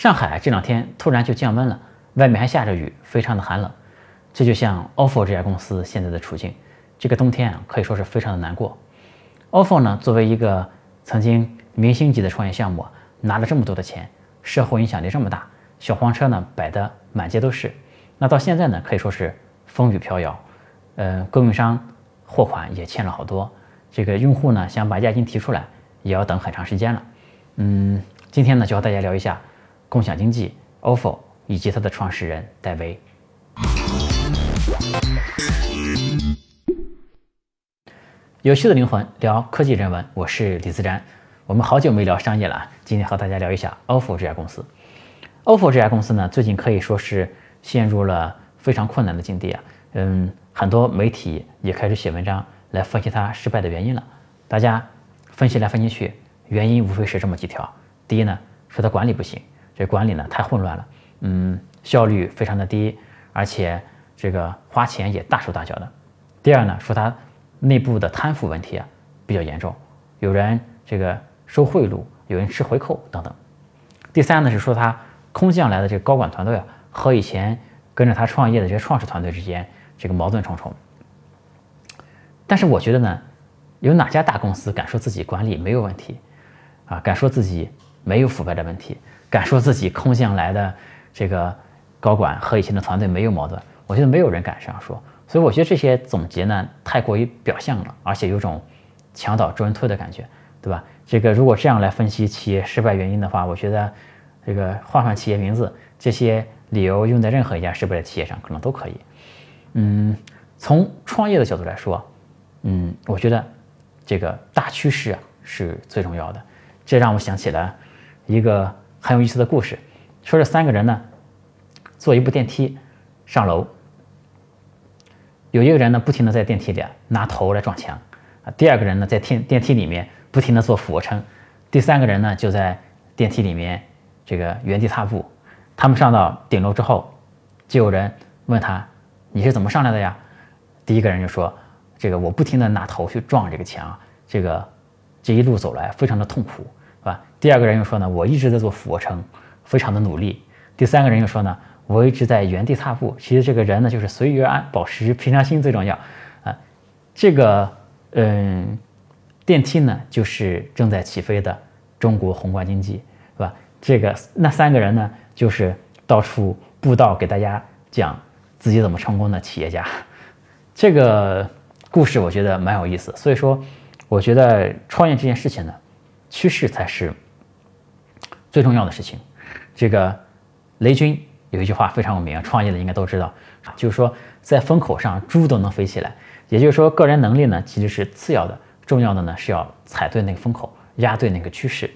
上海这两天突然就降温了，外面还下着雨，非常的寒冷。这就像 ofo 这家公司现在的处境，这个冬天啊可以说是非常的难过。ofo 呢，作为一个曾经明星级的创业项目，拿了这么多的钱，社会影响力这么大，小黄车呢摆的满街都是。那到现在呢，可以说是风雨飘摇。呃，供应商货款也欠了好多，这个用户呢想把押金提出来，也要等很长时间了。嗯，今天呢就和大家聊一下。共享经济，ofo 以及它的创始人戴维。有趣的灵魂聊科技人文，我是李自然。我们好久没聊商业了，今天和大家聊一下 ofo 这家公司。ofo 这家公司呢，最近可以说是陷入了非常困难的境地啊。嗯，很多媒体也开始写文章来分析它失败的原因了。大家分析来分析去，原因无非是这么几条：第一呢，说它管理不行。这管理呢太混乱了，嗯，效率非常的低，而且这个花钱也大手大脚的。第二呢，说他内部的贪腐问题啊比较严重，有人这个收贿赂，有人吃回扣等等。第三呢是说他空降来的这个高管团队啊和以前跟着他创业的这些创始团队之间这个矛盾重重。但是我觉得呢，有哪家大公司敢说自己管理没有问题啊？敢说自己没有腐败的问题？敢说自己空降来的这个高管和以前的团队没有矛盾，我觉得没有人敢这样说。所以我觉得这些总结呢太过于表象了，而且有种墙倒众人推的感觉，对吧？这个如果这样来分析企业失败原因的话，我觉得这个换换企业名字，这些理由用在任何一家失败的企业上可能都可以。嗯，从创业的角度来说，嗯，我觉得这个大趋势啊是最重要的。这让我想起了一个。很有意思的故事，说这三个人呢，坐一部电梯上楼，有一个人呢不停的在电梯里拿头来撞墙，啊，第二个人呢在电电梯里面不停的做俯卧撑，第三个人呢就在电梯里面这个原地踏步。他们上到顶楼之后，就有人问他你是怎么上来的呀？第一个人就说这个我不停的拿头去撞这个墙，这个这一路走来非常的痛苦。是吧？第二个人又说呢，我一直在做俯卧撑，非常的努力。第三个人又说呢，我一直在原地踏步。其实这个人呢，就是随遇而安，保持平常心最重要啊。这个嗯，电梯呢，就是正在起飞的中国宏观经济，是吧？这个那三个人呢，就是到处布道给大家讲自己怎么成功的企业家。这个故事我觉得蛮有意思。所以说，我觉得创业这件事情呢。趋势才是最重要的事情。这个雷军有一句话非常有名，创业的应该都知道，就是说在风口上猪都能飞起来。也就是说，个人能力呢其实是次要的，重要的呢是要踩对那个风口，压对那个趋势。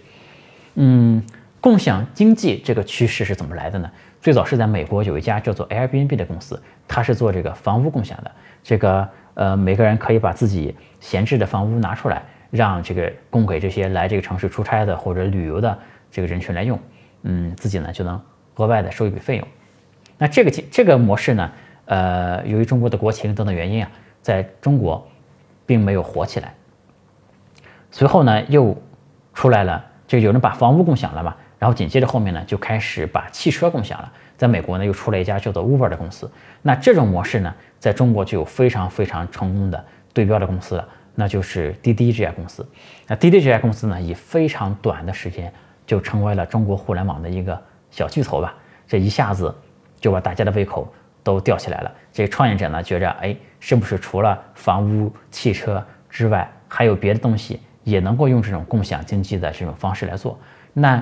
嗯，共享经济这个趋势是怎么来的呢？最早是在美国有一家叫做 Airbnb 的公司，它是做这个房屋共享的。这个呃，每个人可以把自己闲置的房屋拿出来。让这个供给这些来这个城市出差的或者旅游的这个人群来用，嗯，自己呢就能额外的收一笔费用。那这个这个模式呢，呃，由于中国的国情等等原因啊，在中国并没有火起来。随后呢，又出来了，就有人把房屋共享了嘛，然后紧接着后面呢，就开始把汽车共享了。在美国呢，又出了一家叫做 Uber 的公司。那这种模式呢，在中国就有非常非常成功的对标的公司了。那就是滴滴这家公司，那滴滴这家公司呢，以非常短的时间就成为了中国互联网的一个小巨头吧。这一下子就把大家的胃口都吊起来了。这创业者呢，觉着哎，是不是除了房屋、汽车之外，还有别的东西也能够用这种共享经济的这种方式来做？那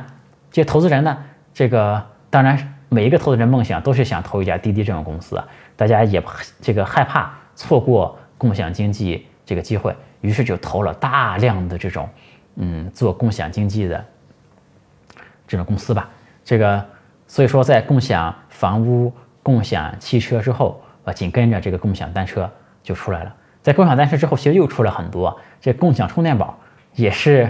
这投资人呢，这个当然每一个投资人梦想都是想投一家滴滴这种公司啊。大家也这个害怕错过共享经济。这个机会，于是就投了大量的这种，嗯，做共享经济的这种公司吧。这个，所以说在共享房屋、共享汽车之后，啊，紧跟着这个共享单车就出来了。在共享单车之后，其实又出了很多，这共享充电宝也是，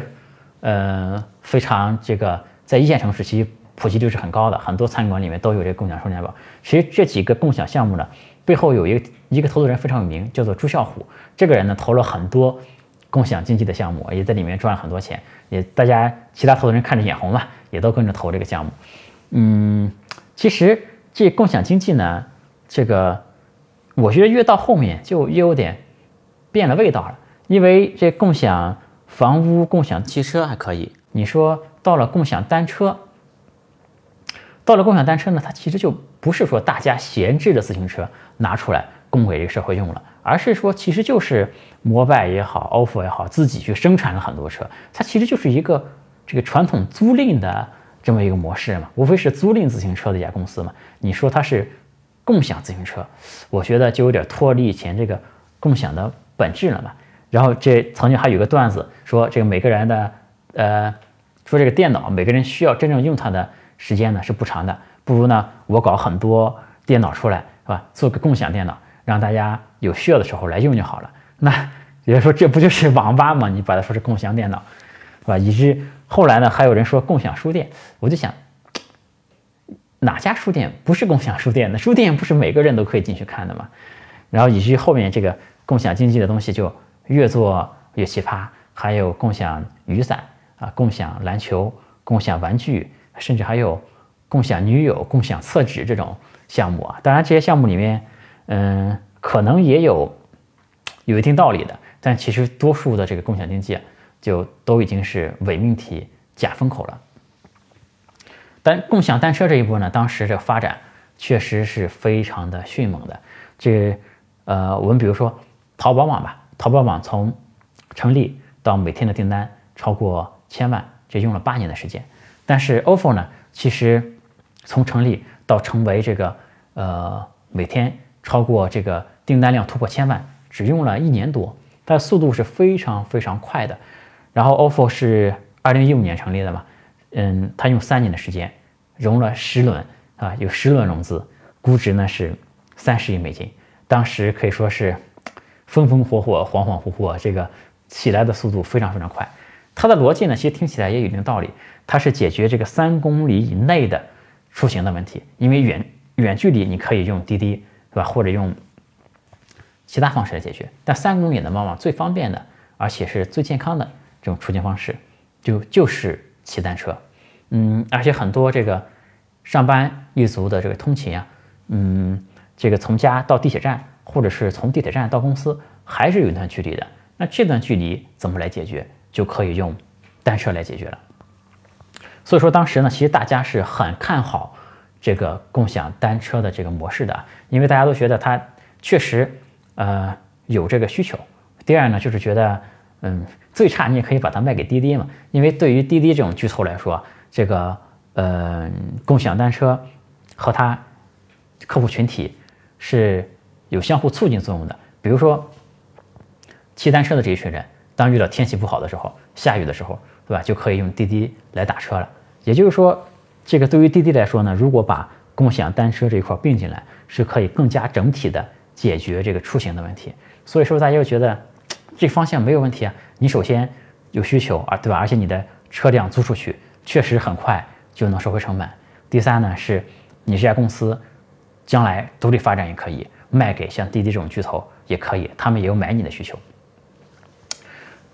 呃，非常这个在一线城市其实普及率是很高的，很多餐馆里面都有这共享充电宝。其实这几个共享项目呢。背后有一个一个投资人非常有名，叫做朱啸虎。这个人呢投了很多共享经济的项目，也在里面赚了很多钱。也大家其他投资人看着眼红嘛，也都跟着投这个项目。嗯，其实这共享经济呢，这个我觉得越到后面就越有点变了味道了。因为这共享房屋、共享汽车还可以，你说到了共享单车，到了共享单车呢，它其实就不是说大家闲置的自行车拿出来供给这个社会用了，而是说其实就是摩拜也好、ofo 也好，自己去生产了很多车，它其实就是一个这个传统租赁的这么一个模式嘛，无非是租赁自行车的一家公司嘛。你说它是共享自行车，我觉得就有点脱离以前这个共享的本质了嘛。然后这曾经还有个段子说，这个每个人的，呃，说这个电脑每个人需要真正用它的时间呢是不长的，不如呢我搞很多电脑出来，是吧？做个共享电脑，让大家有需要的时候来用就好了。那也就是说，这不就是网吧吗？你把它说是共享电脑，是吧？以及后来呢，还有人说共享书店，我就想，哪家书店不是共享书店呢？书店不是每个人都可以进去看的吗？然后以至于后面这个共享经济的东西就。越做越奇葩，还有共享雨伞啊，共享篮球，共享玩具，甚至还有共享女友、共享厕纸这种项目啊。当然，这些项目里面，嗯，可能也有有一定道理的，但其实多数的这个共享经济就都已经是伪命题、假风口了。但共享单车这一波呢，当时这发展确实是非常的迅猛的。这呃，我们比如说淘宝网吧。淘宝网从成立到每天的订单超过千万，这用了八年的时间。但是 ofo 呢，其实从成立到成为这个呃每天超过这个订单量突破千万，只用了一年多，它的速度是非常非常快的。然后 ofo 是二零一五年成立的嘛，嗯，它用三年的时间融了十轮啊，有十轮融资，估值呢是三十亿美金，当时可以说是。风风火火，恍恍惚惚，这个起来的速度非常非常快。它的逻辑呢，其实听起来也有一定道理。它是解决这个三公里以内的出行的问题，因为远远距离你可以用滴滴，对吧？或者用其他方式来解决。但三公里的往往最方便的，而且是最健康的这种出行方式，就就是骑单车。嗯，而且很多这个上班一族的这个通勤啊，嗯，这个从家到地铁站。或者是从地铁站到公司还是有一段距离的，那这段距离怎么来解决？就可以用单车来解决了。所以说当时呢，其实大家是很看好这个共享单车的这个模式的，因为大家都觉得它确实呃有这个需求。第二呢，就是觉得嗯最差你也可以把它卖给滴滴嘛，因为对于滴滴这种巨头来说，这个呃共享单车和它客户群体是。有相互促进作用的，比如说骑单车的这一群人，当遇到天气不好的时候，下雨的时候，对吧，就可以用滴滴来打车了。也就是说，这个对于滴滴来说呢，如果把共享单车这一块并进来，是可以更加整体的解决这个出行的问题。所以说，大家又觉得这方向没有问题啊。你首先有需求啊，对吧？而且你的车辆租出去确实很快就能收回成本。第三呢，是你这家公司将来独立发展也可以。卖给像滴滴这种巨头也可以，他们也有买你的需求。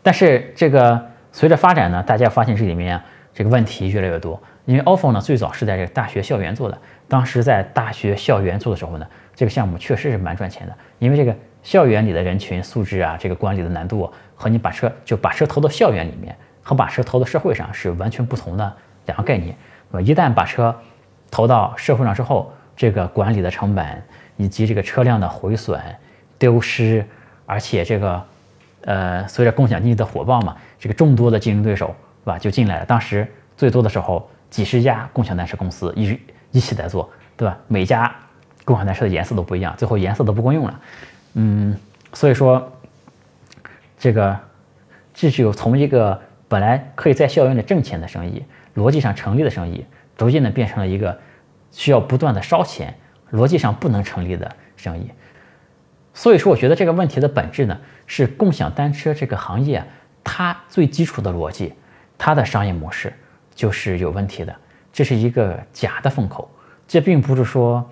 但是这个随着发展呢，大家发现这里面这个问题越来越多。因为 ofo 呢最早是在这个大学校园做的，当时在大学校园做的时候呢，这个项目确实是蛮赚钱的。因为这个校园里的人群素质啊，这个管理的难度和你把车就把车投到校园里面和把车投到社会上是完全不同的两个概念。呃，一旦把车投到社会上之后，这个管理的成本。以及这个车辆的毁损、丢失，而且这个，呃，随着共享经济的火爆嘛，这个众多的竞争对手是吧就进来了。当时最多的时候，几十家共享单车公司一一起在做，对吧？每家共享单车的颜色都不一样，最后颜色都不够用了。嗯，所以说，这个这就从一个本来可以在校园里挣钱的生意，逻辑上成立的生意，逐渐的变成了一个需要不断的烧钱。逻辑上不能成立的生意，所以说我觉得这个问题的本质呢，是共享单车这个行业它最基础的逻辑，它的商业模式就是有问题的，这是一个假的风口，这并不是说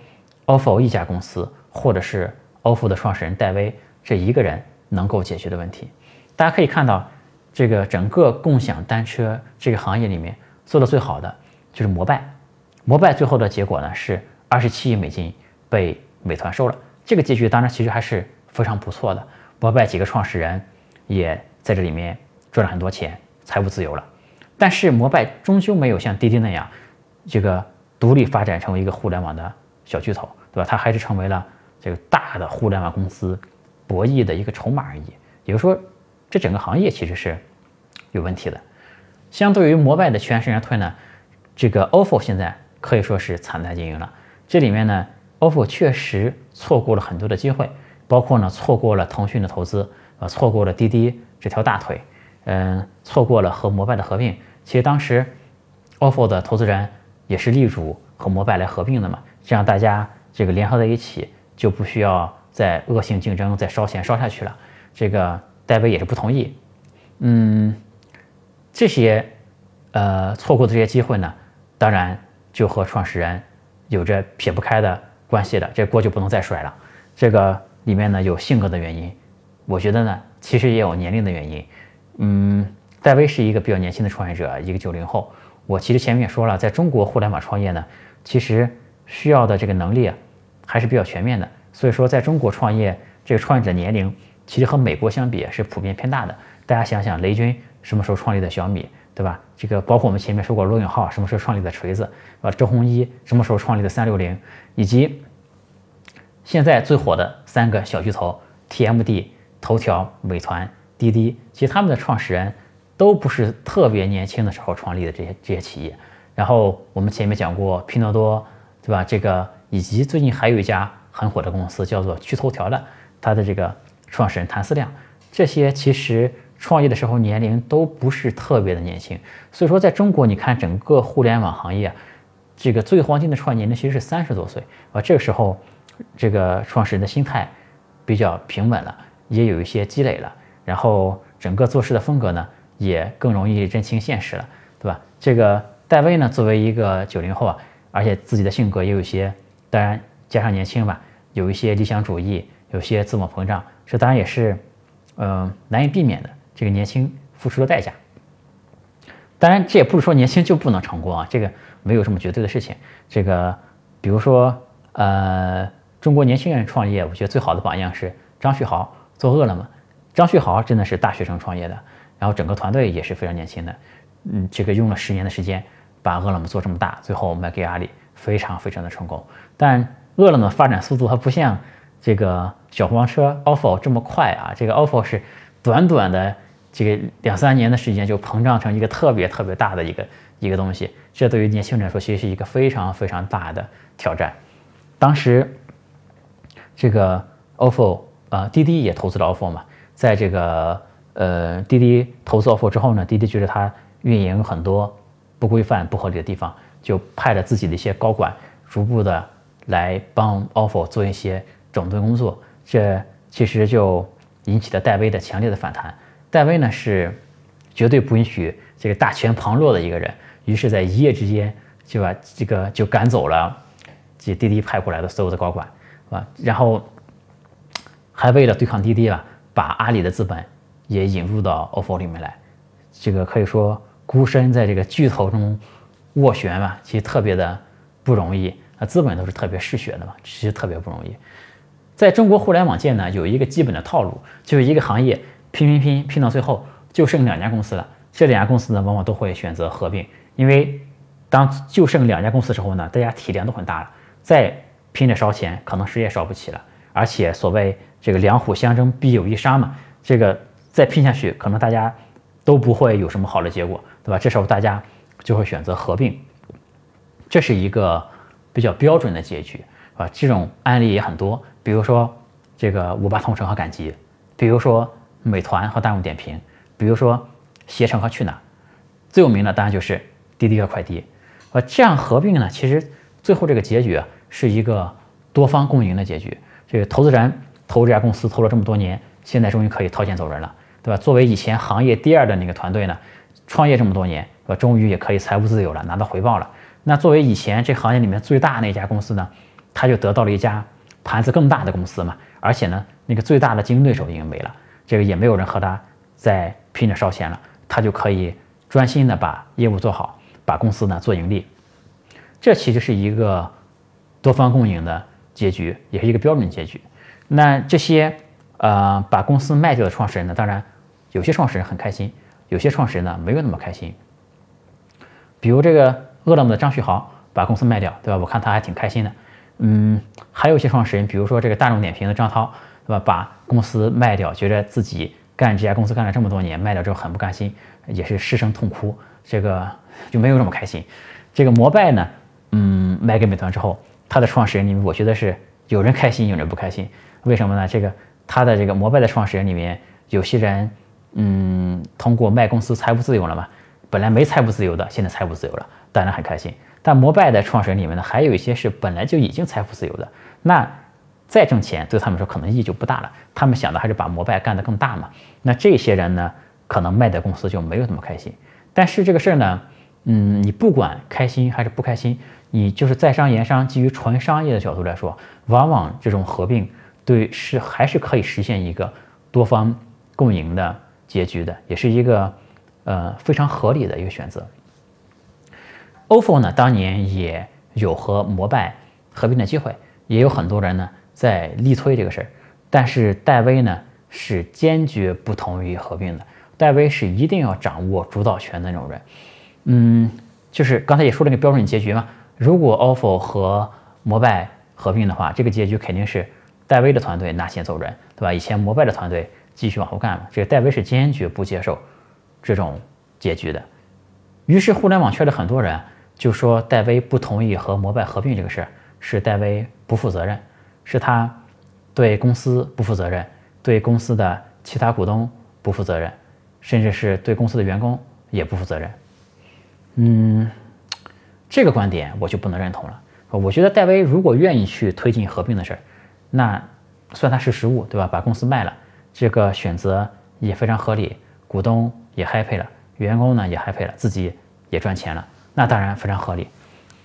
ofo 一家公司或者是 ofo 的创始人戴威这一个人能够解决的问题。大家可以看到，这个整个共享单车这个行业里面做的最好的就是摩拜，摩拜最后的结果呢是二十七亿美金被美团收了，这个结局当然其实还是非常不错的。摩拜几个创始人也在这里面赚了很多钱，财务自由了。但是摩拜终究没有像滴滴那样，这个独立发展成为一个互联网的小巨头，对吧？它还是成为了这个大的互联网公司博弈的一个筹码而已。也就是说，这整个行业其实是有问题的。相对于摩拜的全身而退呢，这个 ofo 现在可以说是惨淡经营了。这里面呢，ofo 确实错过了很多的机会，包括呢错过了腾讯的投资，呃，错过了滴滴这条大腿，嗯，错过了和摩拜的合并。其实当时，ofo 的投资人也是力主和摩拜来合并的嘛，这样大家这个联合在一起，就不需要再恶性竞争，再烧钱烧下去了。这个戴维也是不同意，嗯。这些，呃，错过的这些机会呢，当然就和创始人有着撇不开的关系了，这锅就不能再甩了。这个里面呢有性格的原因，我觉得呢其实也有年龄的原因。嗯，戴威是一个比较年轻的创业者，一个九零后。我其实前面也说了，在中国互联网创业呢，其实需要的这个能力啊还是比较全面的。所以说，在中国创业，这个创业者年龄其实和美国相比是普遍偏大的。大家想想，雷军。什么时候创立的小米，对吧？这个包括我们前面说过罗永浩什么时候创立的锤子，啊，周鸿祎什么时候创立的三六零，以及现在最火的三个小巨头 TMD、头条、美团、滴滴，其实他们的创始人都不是特别年轻的时候创立的这些这些企业。然后我们前面讲过拼多多，对吧？这个以及最近还有一家很火的公司叫做趣头条的，它的这个创始人谭思亮，这些其实。创业的时候年龄都不是特别的年轻，所以说在中国，你看整个互联网行业，这个最黄金的创业年龄其实是三十多岁啊。这个时候，这个创始人的心态比较平稳了，也有一些积累了，然后整个做事的风格呢，也更容易认清现实了，对吧？这个戴威呢，作为一个九零后啊，而且自己的性格也有些，当然加上年轻吧，有一些理想主义，有些自我膨胀，这当然也是，嗯，难以避免的。这个年轻付出的代价，当然这也不是说年轻就不能成功啊，这个没有这么绝对的事情。这个比如说，呃，中国年轻人创业，我觉得最好的榜样是张旭豪做饿了么。张旭豪真的是大学生创业的，然后整个团队也是非常年轻的，嗯，这个用了十年的时间把饿了么做这么大，最后卖给阿里，非常非常的成功。但饿了么发展速度还不像这个小黄车 ofo 这么快啊，这个 ofo 是短短的。这个两三年的时间就膨胀成一个特别特别大的一个一个东西，这对于年轻人来说其实是一个非常非常大的挑战。当时，这个 ofo 啊，滴滴也投资了 ofo 嘛，在这个呃滴滴投诉 Offer 之后呢，滴滴觉得它运营很多不规范、不合理的地方，就派了自己的一些高管逐步的来帮 Offer 做一些整顿工作，这其实就引起了戴威的强烈的反弹。戴威呢是绝对不允许这个大权旁落的一个人，于是，在一夜之间就把这个就赶走了这滴滴派过来的所有的高管，啊，然后还为了对抗滴滴啊，把阿里的资本也引入到 ofo 里面来，这个可以说孤身在这个巨头中斡旋吧，其实特别的不容易啊，资本都是特别嗜血的嘛，其实特别不容易。在中国互联网界呢，有一个基本的套路，就是一个行业。拼拼拼拼到最后就剩两家公司了，这两家公司呢往往都会选择合并，因为当就剩两家公司的时候呢，大家体量都很大了，再拼着烧钱可能谁也烧不起了，而且所谓这个两虎相争必有一杀嘛，这个再拼下去可能大家都不会有什么好的结果，对吧？这时候大家就会选择合并，这是一个比较标准的结局，啊，这种案例也很多，比如说这个五八同城和赶集，比如说。美团和大众点评，比如说携程和去哪儿，最有名的当然就是滴滴和快滴。呃，这样合并呢，其实最后这个结局啊，是一个多方共赢的结局。这个投资人投这家公司投了这么多年，现在终于可以掏钱走人了，对吧？作为以前行业第二的那个团队呢，创业这么多年，对吧？终于也可以财务自由了，拿到回报了。那作为以前这行业里面最大那家公司呢，他就得到了一家盘子更大的公司嘛，而且呢，那个最大的竞争对手已经没了。这个也没有人和他在拼着烧钱了，他就可以专心的把业务做好，把公司呢做盈利。这其实是一个多方共赢的结局，也是一个标准结局。那这些呃把公司卖掉的创始人呢，当然有些创始人很开心，有些创始人呢没有那么开心。比如这个饿了么的张旭豪把公司卖掉，对吧？我看他还挺开心的。嗯，还有一些创始人，比如说这个大众点评的张涛，对吧？把公司卖掉，觉得自己干这家公司干了这么多年，卖掉之后很不甘心，也是失声痛哭，这个就没有这么开心。这个摩拜呢，嗯，卖给美团之后，他的创始人里面，我觉得是有人开心，有人不开心。为什么呢？这个他的这个摩拜的创始人里面，有些人，嗯，通过卖公司财务自由了嘛，本来没财务自由的，现在财务自由了，当然很开心。但摩拜的创始人里面呢，还有一些是本来就已经财富自由的，那再挣钱对他们说可能意义就不大了。他们想的还是把摩拜干得更大嘛。那这些人呢，可能卖的公司就没有那么开心。但是这个事儿呢，嗯，你不管开心还是不开心，以就是在商言商，基于纯商业的角度来说，往往这种合并对是还是可以实现一个多方共赢的结局的，也是一个呃非常合理的一个选择。ofo 呢，当年也有和摩拜合并的机会，也有很多人呢在力推这个事儿，但是戴威呢是坚决不同意合并的。戴威是一定要掌握主导权的那种人，嗯，就是刚才也说了个标准结局嘛。如果 ofo 和摩拜合并的话，这个结局肯定是戴威的团队拿钱走人，对吧？以前摩拜的团队继续往后干了，这个戴威是坚决不接受这种结局的。于是互联网圈的很多人。就说戴威不同意和摩拜合并这个事儿，是戴威不负责任，是他对公司不负责任，对公司的其他股东不负责任，甚至是对公司的员工也不负责任。嗯，这个观点我就不能认同了。我觉得戴威如果愿意去推进合并的事儿，那算他是实物，对吧？把公司卖了，这个选择也非常合理，股东也 happy 了，员工呢也 happy 了，自己也赚钱了。那当然非常合理，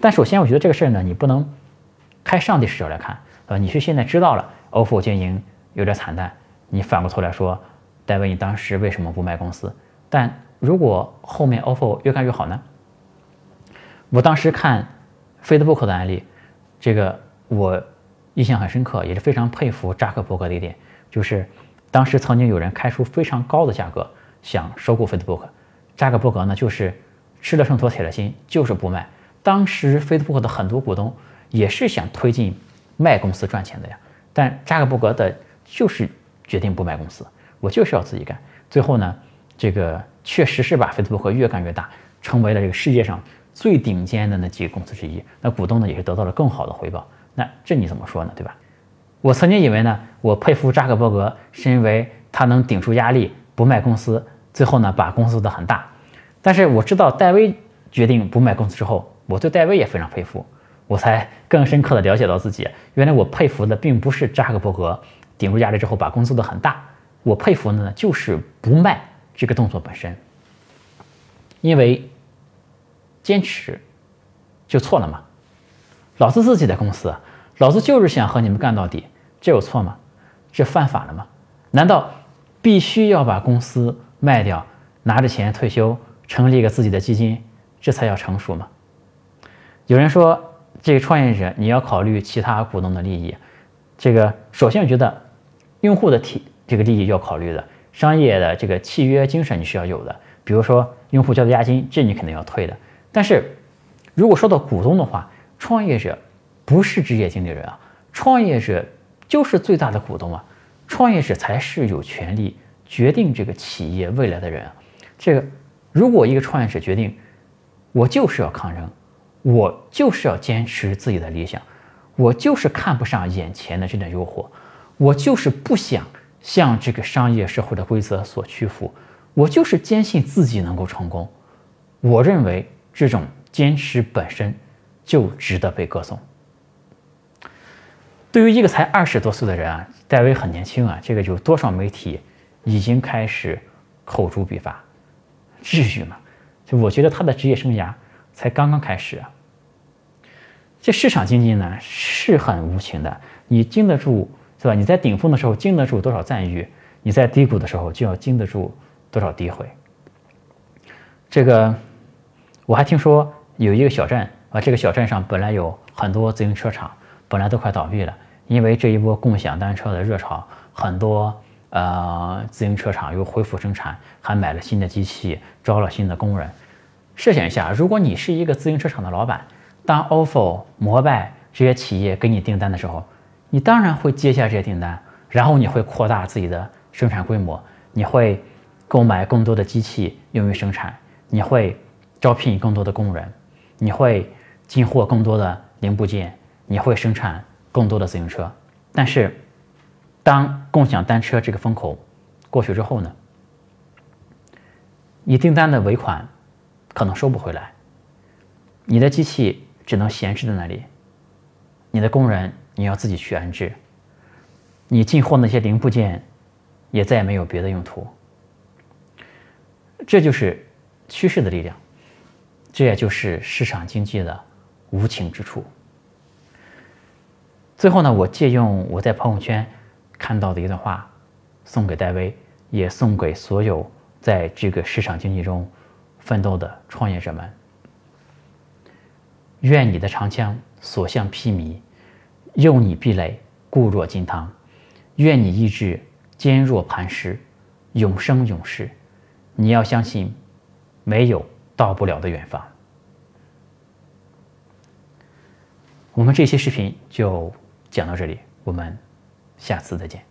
但首先我觉得这个事儿呢，你不能开上帝视角来看，呃，你是现在知道了 ofo 经营有点惨淡，你反过头来说，戴维你当时为什么不卖公司？但如果后面 ofo 越干越好呢？我当时看 Facebook 的案例，这个我印象很深刻，也是非常佩服扎克伯格的一点，就是当时曾经有人开出非常高的价格想收购 Facebook，扎克伯格呢就是。吃了秤砣铁了心，就是不卖。当时 Facebook 的很多股东也是想推进卖公司赚钱的呀，但扎克伯格的就是决定不卖公司，我就是要自己干。最后呢，这个确实是把 Facebook 越干越大，成为了这个世界上最顶尖的那几个公司之一。那股东呢也是得到了更好的回报。那这你怎么说呢？对吧？我曾经以为呢，我佩服扎克伯格是因为他能顶住压力不卖公司，最后呢把公司做得很大。但是我知道戴威决定不卖公司之后，我对戴威也非常佩服，我才更深刻的了解到自己，原来我佩服的并不是扎克伯格顶住压力之后把公司做得很大，我佩服的呢就是不卖这个动作本身，因为坚持就错了吗？老子自己的公司，老子就是想和你们干到底，这有错吗？这犯法了吗？难道必须要把公司卖掉，拿着钱退休？成立一个自己的基金，这才叫成熟吗？有人说，这个创业者你要考虑其他股东的利益。这个首先我觉得，用户的体这个利益要考虑的，商业的这个契约精神你是要有的。比如说，用户交的押金，这你肯定要退的。但是，如果说到股东的话，创业者不是职业经理人啊，创业者就是最大的股东啊，创业者才是有权利决定这个企业未来的人啊，这个。如果一个创业者决定，我就是要抗争，我就是要坚持自己的理想，我就是看不上眼前的这点诱惑，我就是不想向这个商业社会的规则所屈服，我就是坚信自己能够成功。我认为这种坚持本身就值得被歌颂。对于一个才二十多岁的人啊，戴维很年轻啊，这个有多少媒体已经开始口诛笔伐？至于吗？就我觉得他的职业生涯才刚刚开始啊。这市场经济呢是很无情的，你经得住是吧？你在顶峰的时候经得住多少赞誉，你在低谷的时候就要经得住多少诋毁。这个我还听说有一个小镇啊，这个小镇上本来有很多自行车厂，本来都快倒闭了，因为这一波共享单车的热潮，很多呃自行车厂又恢复生产，还买了新的机器，招了新的工人。设想一下，如果你是一个自行车厂的老板，当 ofo、摩拜这些企业给你订单的时候，你当然会接下这些订单，然后你会扩大自己的生产规模，你会购买更多的机器用于生产，你会招聘更多的工人，你会。进货更多的零部件，你会生产更多的自行车。但是，当共享单车这个风口过去之后呢？你订单的尾款可能收不回来，你的机器只能闲置在那里，你的工人你要自己去安置，你进货那些零部件也再也没有别的用途。这就是趋势的力量，这也就是市场经济的。无情之处。最后呢，我借用我在朋友圈看到的一段话，送给戴维，也送给所有在这个市场经济中奋斗的创业者们：愿你的长枪所向披靡，诱你壁垒固若金汤；愿你意志坚若磐石，永生永世。你要相信，没有到不了的远方。我们这期视频就讲到这里，我们下次再见。